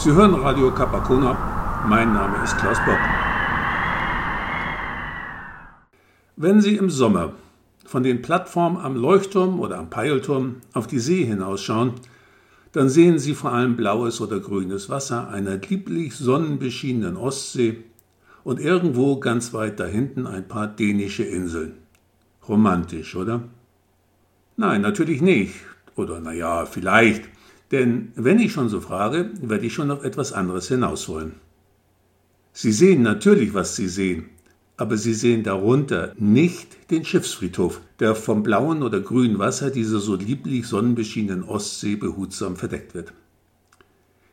Sie hören Radio Capacona. Mein Name ist Klaus Bock. Wenn Sie im Sommer von den Plattformen am Leuchtturm oder am Peilturm auf die See hinausschauen, dann sehen Sie vor allem blaues oder grünes Wasser einer lieblich sonnenbeschienenen Ostsee und irgendwo ganz weit dahinten ein paar dänische Inseln. Romantisch, oder? Nein, natürlich nicht. Oder naja, vielleicht. Denn wenn ich schon so frage, werde ich schon auf etwas anderes hinaus wollen. Sie sehen natürlich, was Sie sehen, aber Sie sehen darunter nicht den Schiffsfriedhof, der vom blauen oder grünen Wasser dieser so lieblich sonnenbeschienenen Ostsee behutsam verdeckt wird.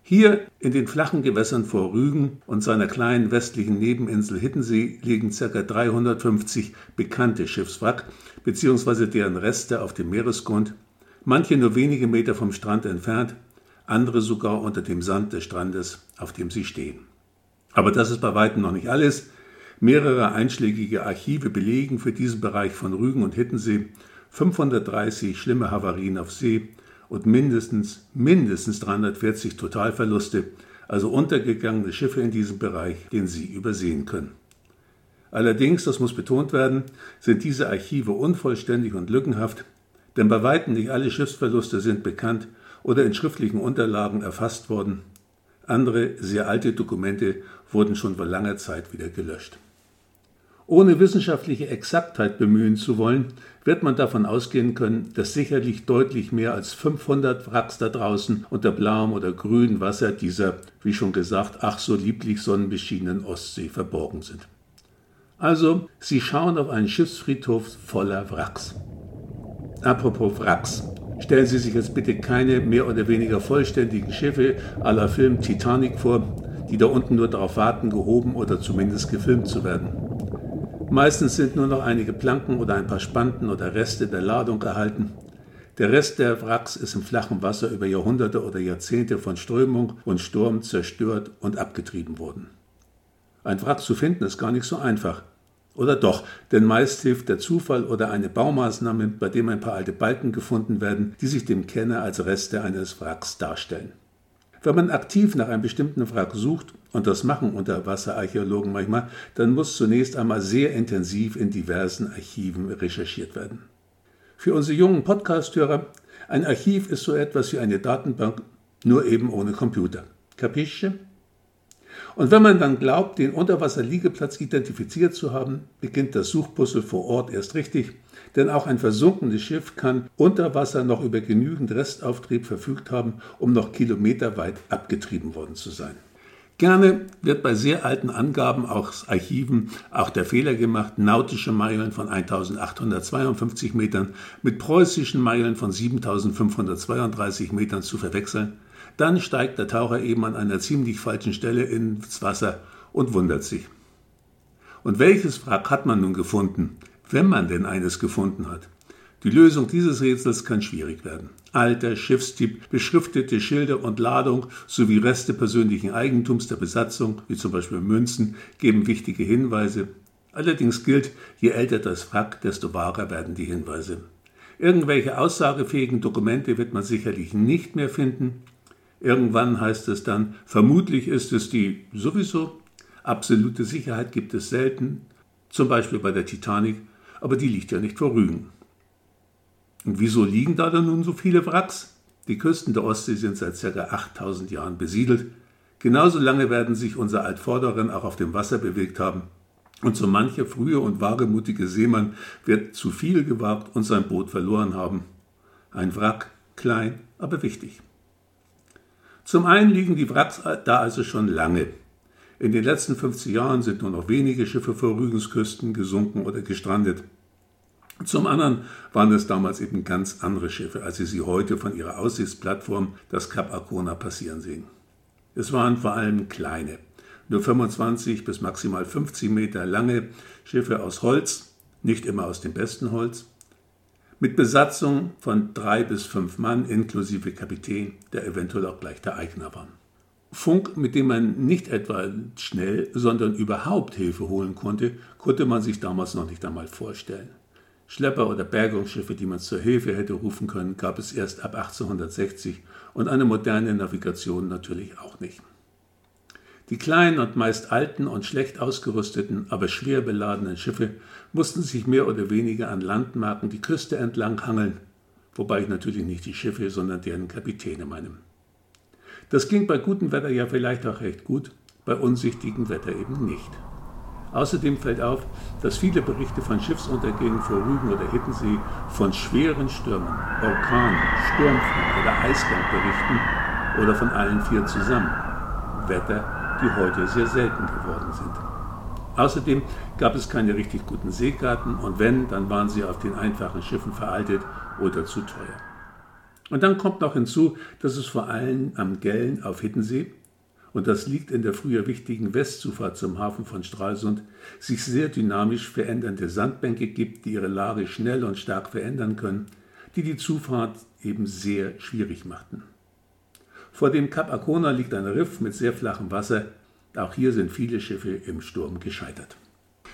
Hier in den flachen Gewässern vor Rügen und seiner kleinen westlichen Nebeninsel Hittensee liegen ca. 350 bekannte Schiffswrack bzw. deren Reste auf dem Meeresgrund, manche nur wenige Meter vom Strand entfernt, andere sogar unter dem Sand des Strandes, auf dem sie stehen. Aber das ist bei weitem noch nicht alles. Mehrere einschlägige Archive belegen für diesen Bereich von Rügen und Hittensee 530 schlimme Havarien auf See und mindestens, mindestens 340 Totalverluste, also untergegangene Schiffe in diesem Bereich, den Sie übersehen können. Allerdings, das muss betont werden, sind diese Archive unvollständig und lückenhaft, denn bei weitem nicht alle Schiffsverluste sind bekannt oder in schriftlichen Unterlagen erfasst worden. Andere, sehr alte Dokumente wurden schon vor langer Zeit wieder gelöscht. Ohne wissenschaftliche Exaktheit bemühen zu wollen, wird man davon ausgehen können, dass sicherlich deutlich mehr als 500 Wracks da draußen unter blauem oder grünem Wasser dieser, wie schon gesagt, ach so lieblich sonnenbeschienenen Ostsee verborgen sind. Also, Sie schauen auf einen Schiffsfriedhof voller Wracks. Apropos Wracks. Stellen Sie sich jetzt bitte keine mehr oder weniger vollständigen Schiffe la Film Titanic vor, die da unten nur darauf warten, gehoben oder zumindest gefilmt zu werden. Meistens sind nur noch einige Planken oder ein paar Spanten oder Reste der Ladung erhalten. Der Rest der Wracks ist im flachen Wasser über Jahrhunderte oder Jahrzehnte von Strömung und Sturm zerstört und abgetrieben worden. Ein Wrack zu finden ist gar nicht so einfach. Oder doch, denn meist hilft der Zufall oder eine Baumaßnahme, bei dem ein paar alte Balken gefunden werden, die sich dem Kenner als Reste eines Wracks darstellen. Wenn man aktiv nach einem bestimmten Wrack sucht, und das machen Unterwasserarchäologen manchmal, dann muss zunächst einmal sehr intensiv in diversen Archiven recherchiert werden. Für unsere jungen Podcasthörer, ein Archiv ist so etwas wie eine Datenbank, nur eben ohne Computer. Capisce? Und wenn man dann glaubt, den Unterwasserliegeplatz identifiziert zu haben, beginnt das Suchpuzzle vor Ort erst richtig denn auch ein versunkenes Schiff kann unter Wasser noch über genügend Restauftrieb verfügt haben, um noch kilometerweit abgetrieben worden zu sein. Gerne wird bei sehr alten Angaben aus Archiven auch der Fehler gemacht, nautische Meilen von 1852 Metern mit preußischen Meilen von 7532 Metern zu verwechseln. Dann steigt der Taucher eben an einer ziemlich falschen Stelle ins Wasser und wundert sich. Und welches Wrack hat man nun gefunden? wenn man denn eines gefunden hat. Die Lösung dieses Rätsels kann schwierig werden. Alter, Schiffstyp, beschriftete Schilder und Ladung sowie Reste persönlichen Eigentums der Besatzung, wie zum Beispiel Münzen, geben wichtige Hinweise. Allerdings gilt, je älter das Wrack, desto wahrer werden die Hinweise. Irgendwelche aussagefähigen Dokumente wird man sicherlich nicht mehr finden. Irgendwann heißt es dann, vermutlich ist es die sowieso. Absolute Sicherheit gibt es selten, zum Beispiel bei der Titanic aber die liegt ja nicht vor Rügen. Und wieso liegen da dann nun so viele Wracks? Die Küsten der Ostsee sind seit ca. 8000 Jahren besiedelt. Genauso lange werden sich unsere Altvorderen auch auf dem Wasser bewegt haben. Und so mancher frühe und wagemutige Seemann wird zu viel gewagt und sein Boot verloren haben. Ein Wrack, klein, aber wichtig. Zum einen liegen die Wracks da also schon lange. In den letzten 50 Jahren sind nur noch wenige Schiffe vor Rügensküsten gesunken oder gestrandet. Zum anderen waren es damals eben ganz andere Schiffe, als Sie sie heute von ihrer Aussichtsplattform, das Kap Arkona, passieren sehen. Es waren vor allem kleine, nur 25 bis maximal 50 Meter lange Schiffe aus Holz, nicht immer aus dem besten Holz, mit Besatzung von drei bis fünf Mann inklusive Kapitän, der eventuell auch gleich der Eigner war. Funk, mit dem man nicht etwa schnell, sondern überhaupt Hilfe holen konnte, konnte man sich damals noch nicht einmal vorstellen. Schlepper oder Bergungsschiffe, die man zur Hilfe hätte rufen können, gab es erst ab 1860 und eine moderne Navigation natürlich auch nicht. Die kleinen und meist alten und schlecht ausgerüsteten, aber schwer beladenen Schiffe mussten sich mehr oder weniger an Landmarken die Küste entlang hangeln, wobei ich natürlich nicht die Schiffe, sondern deren Kapitäne meine. Das ging bei gutem Wetter ja vielleicht auch recht gut, bei unsichtigem Wetter eben nicht. Außerdem fällt auf, dass viele Berichte von Schiffsuntergängen vor Rügen oder Hittensee von schweren Stürmen, Orkanen, Sturmflut oder Eisgang berichten oder von allen vier zusammen. Wetter, die heute sehr selten geworden sind. Außerdem gab es keine richtig guten Seekarten und wenn, dann waren sie auf den einfachen Schiffen veraltet oder zu teuer. Und dann kommt noch hinzu, dass es vor allem am Gellen auf Hittensee und das liegt in der früher wichtigen Westzufahrt zum Hafen von Stralsund, sich sehr dynamisch verändernde Sandbänke gibt, die ihre Lage schnell und stark verändern können, die die Zufahrt eben sehr schwierig machten. Vor dem Kap Arkona liegt ein Riff mit sehr flachem Wasser. Auch hier sind viele Schiffe im Sturm gescheitert.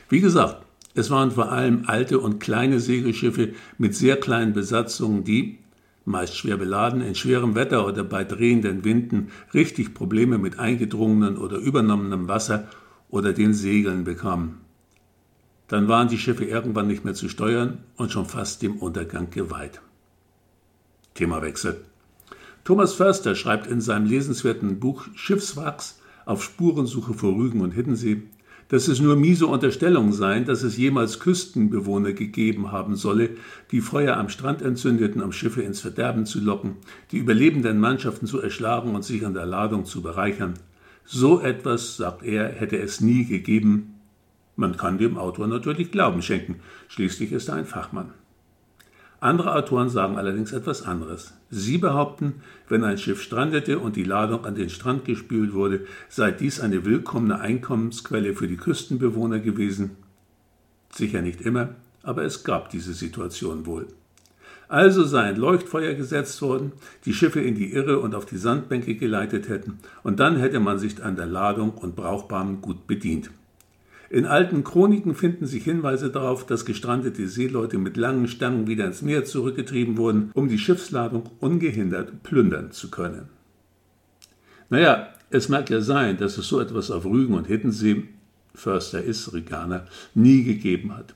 Wie gesagt, es waren vor allem alte und kleine Segelschiffe mit sehr kleinen Besatzungen, die, meist schwer beladen, in schwerem Wetter oder bei drehenden Winden richtig Probleme mit eingedrungenem oder übernommenem Wasser oder den Segeln bekamen. Dann waren die Schiffe irgendwann nicht mehr zu steuern und schon fast dem Untergang geweiht. Themawechsel. Thomas Förster schreibt in seinem lesenswerten Buch Schiffswachs auf Spurensuche vor Rügen und Hiddensee dass es nur miese Unterstellungen seien, dass es jemals Küstenbewohner gegeben haben solle, die Feuer am Strand entzündeten, um Schiffe ins Verderben zu locken, die überlebenden Mannschaften zu erschlagen und sich an der Ladung zu bereichern. So etwas, sagt er, hätte es nie gegeben. Man kann dem Autor natürlich Glauben schenken, schließlich ist er ein Fachmann. Andere Autoren sagen allerdings etwas anderes. Sie behaupten, wenn ein Schiff strandete und die Ladung an den Strand gespült wurde, sei dies eine willkommene Einkommensquelle für die Küstenbewohner gewesen. Sicher nicht immer, aber es gab diese Situation wohl. Also sei ein Leuchtfeuer gesetzt worden, die Schiffe in die Irre und auf die Sandbänke geleitet hätten, und dann hätte man sich an der Ladung und brauchbarem Gut bedient. In alten Chroniken finden sich Hinweise darauf, dass gestrandete Seeleute mit langen Stangen wieder ins Meer zurückgetrieben wurden, um die Schiffsladung ungehindert plündern zu können. Naja, es mag ja sein, dass es so etwas auf Rügen und Hittensee, Förster ist Riganer, nie gegeben hat.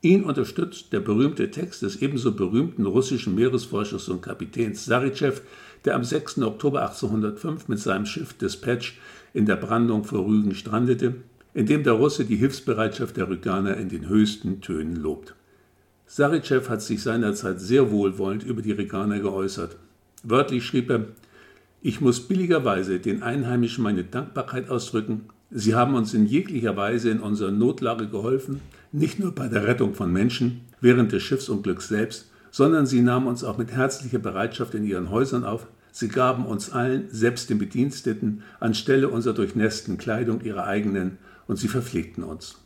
Ihn unterstützt der berühmte Text des ebenso berühmten russischen Meeresforschers und Kapitäns Saritschew, der am 6. Oktober 1805 mit seinem Schiff Dispatch in der Brandung vor Rügen strandete in dem der Russe die Hilfsbereitschaft der Rüganer in den höchsten Tönen lobt. Saritschew hat sich seinerzeit sehr wohlwollend über die Rüganer geäußert. Wörtlich schrieb er, ich muss billigerweise den Einheimischen meine Dankbarkeit ausdrücken. Sie haben uns in jeglicher Weise in unserer Notlage geholfen, nicht nur bei der Rettung von Menschen während des Schiffsunglücks selbst, sondern sie nahmen uns auch mit herzlicher Bereitschaft in ihren Häusern auf, Sie gaben uns allen, selbst den Bediensteten, anstelle unserer durchnässten Kleidung ihre eigenen und sie verpflegten uns.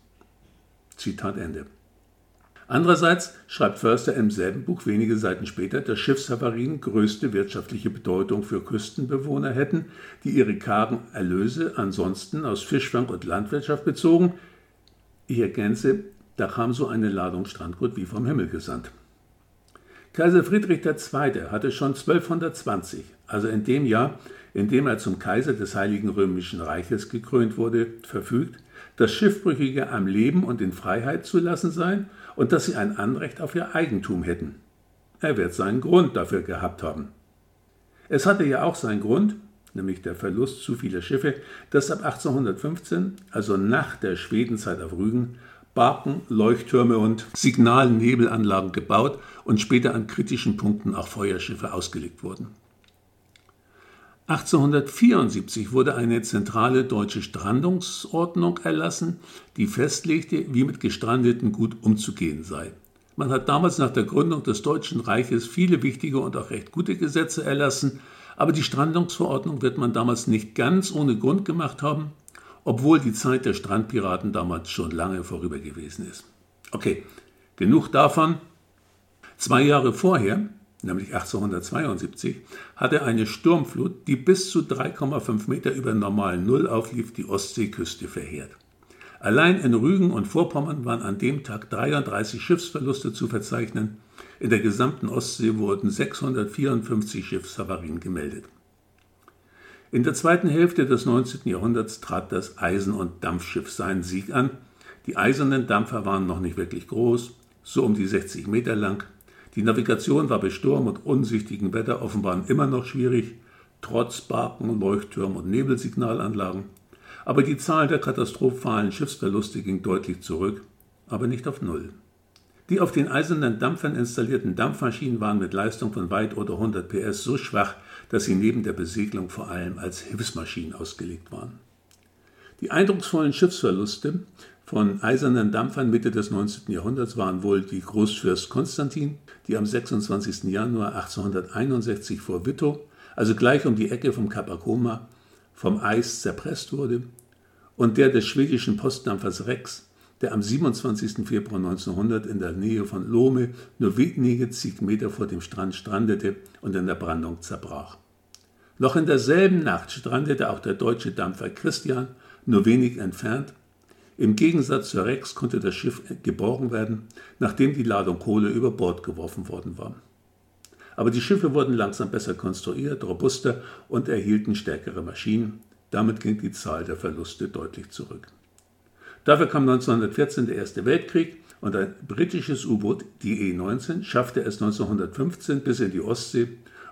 Zitat Ende. Andererseits schreibt Förster im selben Buch wenige Seiten später, dass Schiffshavarien größte wirtschaftliche Bedeutung für Küstenbewohner hätten, die ihre kargen Erlöse ansonsten aus Fischfang und Landwirtschaft bezogen. Ich ergänze, da kam so eine Ladung Strandgut wie vom Himmel gesandt. Kaiser Friedrich II. hatte schon 1220, also in dem Jahr, in dem er zum Kaiser des Heiligen Römischen Reiches gekrönt wurde, verfügt, dass Schiffbrüchige am Leben und in Freiheit zu lassen seien und dass sie ein Anrecht auf ihr Eigentum hätten. Er wird seinen Grund dafür gehabt haben. Es hatte ja auch seinen Grund, nämlich der Verlust zu vieler Schiffe, dass ab 1815, also nach der Schwedenzeit auf Rügen, Barken, Leuchttürme und Signalnebelanlagen gebaut und später an kritischen Punkten auch Feuerschiffe ausgelegt wurden. 1874 wurde eine zentrale deutsche Strandungsordnung erlassen, die festlegte, wie mit Gestrandeten gut umzugehen sei. Man hat damals nach der Gründung des Deutschen Reiches viele wichtige und auch recht gute Gesetze erlassen, aber die Strandungsverordnung wird man damals nicht ganz ohne Grund gemacht haben, obwohl die Zeit der Strandpiraten damals schon lange vorüber gewesen ist. Okay, genug davon. Zwei Jahre vorher, nämlich 1872, hatte eine Sturmflut, die bis zu 3,5 Meter über normalen Null auflief, die Ostseeküste verheert. Allein in Rügen und Vorpommern waren an dem Tag 33 Schiffsverluste zu verzeichnen. In der gesamten Ostsee wurden 654 Schiffshavarien gemeldet. In der zweiten Hälfte des 19. Jahrhunderts trat das Eisen- und Dampfschiff seinen Sieg an. Die eisernen Dampfer waren noch nicht wirklich groß, so um die 60 Meter lang. Die Navigation war bei Sturm und unsichtigem Wetter offenbar immer noch schwierig, trotz Barken, Leuchttürmen und Nebelsignalanlagen. Aber die Zahl der katastrophalen Schiffsverluste ging deutlich zurück, aber nicht auf Null. Die auf den eisernen Dampfern installierten Dampfmaschinen waren mit Leistung von weit unter 100 PS so schwach, dass sie neben der Besegelung vor allem als Hilfsmaschinen ausgelegt waren. Die eindrucksvollen Schiffsverluste von eisernen Dampfern Mitte des 19. Jahrhunderts waren wohl die Großfürst Konstantin, die am 26. Januar 1861 vor Wittow, also gleich um die Ecke vom Kap Akoma, vom Eis zerpresst wurde, und der des schwedischen Postdampfers Rex, der am 27. Februar 1900 in der Nähe von Lohme nur wenige zig Meter vor dem Strand strandete und in der Brandung zerbrach. Noch in derselben Nacht strandete auch der deutsche Dampfer Christian, nur wenig entfernt, im Gegensatz zur Rex konnte das Schiff geborgen werden, nachdem die Ladung Kohle über Bord geworfen worden war. Aber die Schiffe wurden langsam besser konstruiert, robuster und erhielten stärkere Maschinen. Damit ging die Zahl der Verluste deutlich zurück. Dafür kam 1914 der Erste Weltkrieg und ein britisches U-Boot, die E-19, schaffte es 1915 bis in die Ostsee,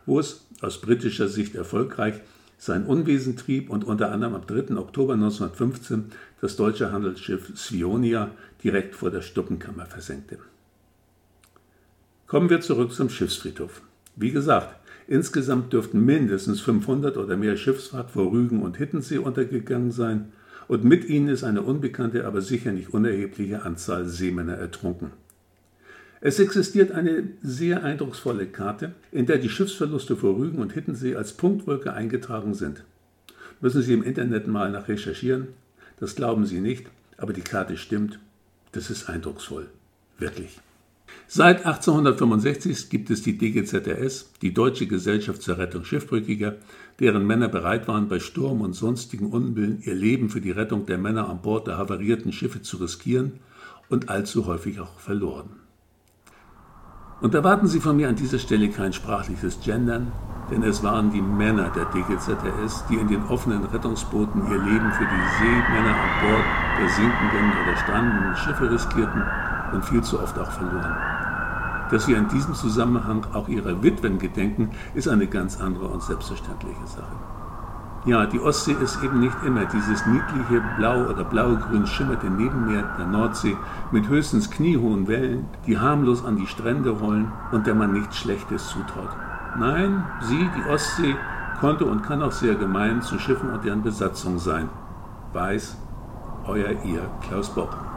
wo es aus britischer Sicht erfolgreich sein Unwesen trieb und unter anderem am 3. Oktober 1915 das deutsche Handelsschiff Svionia direkt vor der Stuppenkammer versenkte. Kommen wir zurück zum Schiffsfriedhof. Wie gesagt, insgesamt dürften mindestens 500 oder mehr Schiffsfahrt vor Rügen und Hittensee untergegangen sein und mit ihnen ist eine unbekannte, aber sicher nicht unerhebliche Anzahl Seemänner ertrunken. Es existiert eine sehr eindrucksvolle Karte, in der die Schiffsverluste vor Rügen und Hittensee als Punktwolke eingetragen sind. Müssen Sie im Internet mal nach recherchieren. Das glauben Sie nicht, aber die Karte stimmt. Das ist eindrucksvoll. Wirklich. Seit 1865 gibt es die DGZRS, die Deutsche Gesellschaft zur Rettung Schiffbrüchiger, deren Männer bereit waren, bei Sturm und sonstigen Unbillen ihr Leben für die Rettung der Männer an Bord der havarierten Schiffe zu riskieren und allzu häufig auch verloren. Und erwarten Sie von mir an dieser Stelle kein sprachliches Gendern, denn es waren die Männer der DGZRS, die in den offenen Rettungsbooten ihr Leben für die Seemänner an Bord der sinkenden oder strandenden Schiffe riskierten und viel zu oft auch verloren. Dass wir in diesem Zusammenhang auch ihrer Witwen gedenken, ist eine ganz andere und selbstverständliche Sache. Ja, die Ostsee ist eben nicht immer dieses niedliche Blau- oder Blaugrün schimmerte Nebenmeer der Nordsee mit höchstens kniehohen Wellen, die harmlos an die Strände rollen und der man nichts Schlechtes zutraut. Nein, sie, die Ostsee, konnte und kann auch sehr gemein zu Schiffen und deren Besatzung sein. Weiß, euer ihr Klaus Bock.